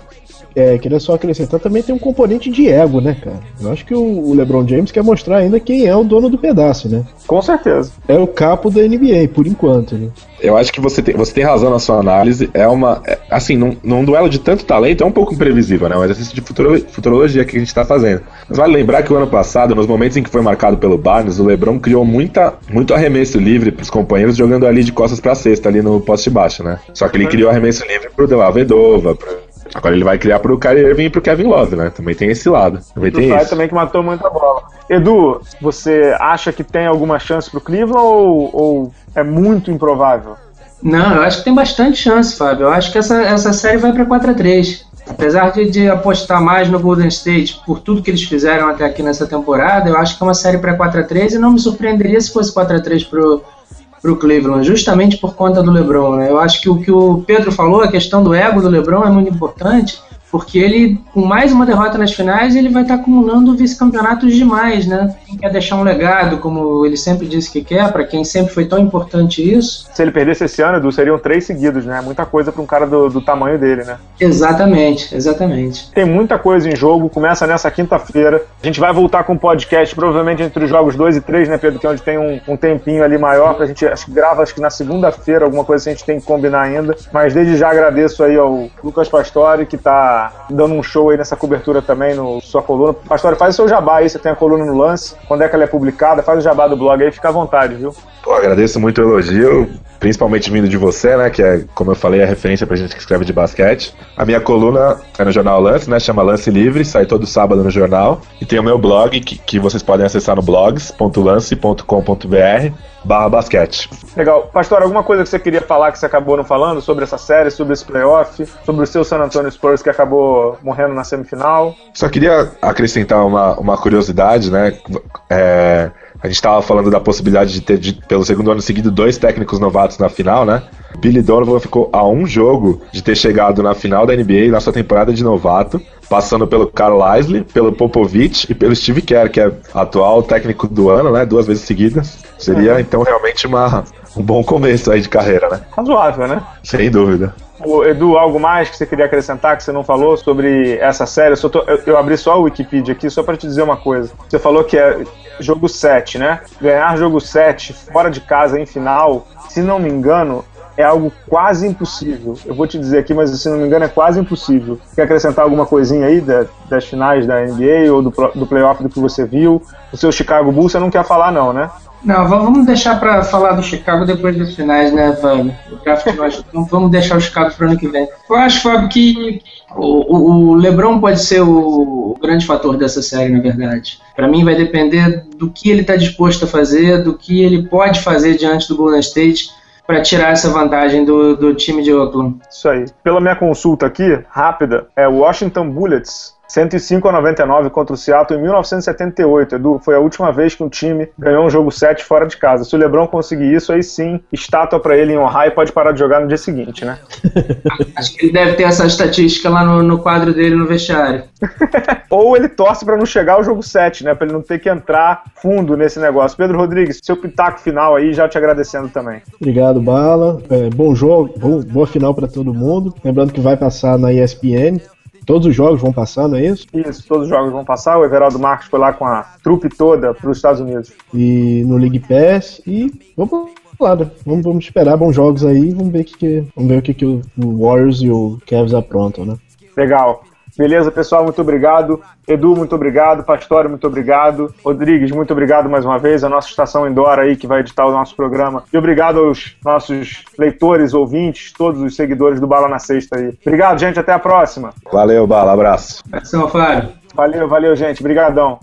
É, queria só acrescentar, também tem um componente de ego, né, cara? Eu acho que o LeBron James quer mostrar ainda quem é o dono do pedaço, né? Com certeza. É o capo da NBA, por enquanto, né? Eu acho que você tem, você tem razão na sua análise. É uma. É, assim, num, num duelo de tanto talento é um pouco imprevisível, né? Um exercício de futuro, futurologia que a gente tá fazendo. Mas vale lembrar que o ano passado, nos momentos em que foi marcado pelo Barnes, o LeBron criou muita, muito arremesso livre pros companheiros jogando ali de costas pra cesta, ali no poste baixo, né? Só que ele uhum. criou arremesso livre pro Del Vedova, pro Agora ele vai criar pro Kyrie Irving e pro Kevin Love, né? Também tem esse lado. Também tem isso. também que matou muita bola. Edu, você acha que tem alguma chance pro Cleveland ou, ou é muito improvável? Não, eu acho que tem bastante chance, Fábio. Eu acho que essa, essa série vai para 4 a 3 Apesar de, de, apostar mais no Golden State por tudo que eles fizeram até aqui nessa temporada, eu acho que é uma série para 4 a 3 e não me surpreenderia se fosse 4 a 3 pro, para o Cleveland, justamente por conta do LeBron. Né? Eu acho que o que o Pedro falou, a questão do ego do LeBron é muito importante, porque ele, com mais uma derrota nas finais, ele vai estar acumulando vice-campeonatos demais, né? Quem quer deixar um legado, como ele sempre disse que quer, para quem sempre foi tão importante isso. Se ele perdesse esse ano, Edu, seriam três seguidos, né? Muita coisa para um cara do, do, tamanho dele, né? Exatamente, exatamente. Tem muita coisa em jogo, começa nessa quinta-feira. A gente vai voltar com um podcast, provavelmente entre os jogos 2 e 3, né, Pedro? Que é onde tem um, um tempinho ali maior, pra gente, acho que grava, acho que na segunda-feira, alguma coisa que a gente tem que combinar ainda. Mas desde já agradeço aí ao Lucas Pastore, que tá dando um show aí nessa cobertura também no sua coluna. Pastor, faz o seu jabá aí, você tem a coluna no lance. Quando é que ela é publicada? Faz o jabá do blog aí, fica à vontade, viu? Pô, agradeço muito o elogio, principalmente vindo de você, né? Que é, como eu falei, a referência pra gente que escreve de basquete. A minha coluna é no jornal Lance, né? Chama Lance Livre, sai todo sábado no jornal. E tem o meu blog, que, que vocês podem acessar no blogs.lance.com.br barra basquete. Legal. Pastor, alguma coisa que você queria falar que você acabou não falando sobre essa série, sobre esse playoff, sobre o seu San Antonio Spurs que acabou morrendo na semifinal? Só queria acrescentar uma, uma curiosidade, né? É, a gente estava falando da possibilidade de ter, de, pelo segundo ano seguido, dois técnicos novatos na final, né? Billy Donovan ficou a um jogo de ter chegado na final da NBA na sua temporada de novato, passando pelo Carl Isley, pelo Popovich e pelo Steve Kerr, que é atual técnico do ano, né? Duas vezes seguidas. Seria, é. então, realmente uma, um bom começo aí de carreira, né? Razoável, né? Sem dúvida. O Edu, algo mais que você queria acrescentar que você não falou sobre essa série? Eu, tô, eu, eu abri só o Wikipedia aqui só para te dizer uma coisa. Você falou que é jogo 7, né? Ganhar jogo 7 fora de casa em final, se não me engano, é algo quase impossível. Eu vou te dizer aqui, mas se não me engano, é quase impossível. Quer acrescentar alguma coisinha aí da, das finais da NBA ou do, do playoff do que você viu? O seu Chicago Bulls você não quer falar, não, né? Não, vamos deixar para falar do Chicago depois das finais, né, Fábio? O draft então vamos deixar o Chicago para o ano que vem. Eu acho, Fábio, que o, o LeBron pode ser o, o, grande fator dessa série, na verdade. Para mim, vai depender do que ele está disposto a fazer, do que ele pode fazer diante do Golden State para tirar essa vantagem do, do time de Oakland. Isso aí. Pela minha consulta aqui, rápida, é Washington Bullets 105 a 99 contra o Seattle em 1978. Edu, foi a última vez que um time ganhou um jogo 7 fora de casa. Se o LeBron conseguir isso, aí sim, estátua para ele em Ohio e pode parar de jogar no dia seguinte, né? Acho que ele deve ter essa estatística lá no, no quadro dele no vestiário. Ou ele torce para não chegar ao jogo 7, né? Para ele não ter que entrar fundo nesse negócio. Pedro Rodrigues, seu pitaco final aí, já te agradecendo também. Obrigado, Bala. É, bom jogo, bom, boa final para todo mundo. Lembrando que vai passar na ESPN. Todos os jogos vão passar, não é isso? Isso, todos os jogos vão passar. O Everaldo Marques foi lá com a trupe toda para os Estados Unidos. E no League Pass. E vamos lá, né? vamos, vamos esperar bons jogos aí. Vamos ver, que, que, vamos ver o que, que o Warriors e o Cavs aprontam, né? Legal. Beleza, pessoal? Muito obrigado. Edu, muito obrigado. Pastório, muito obrigado. Rodrigues, muito obrigado mais uma vez. A nossa estação Indoor aí que vai editar o nosso programa. E obrigado aos nossos leitores, ouvintes, todos os seguidores do Bala na Sexta aí. Obrigado, gente. Até a próxima. Valeu, Bala. Abraço. Ação, Fábio. Valeu, valeu, gente. Obrigadão.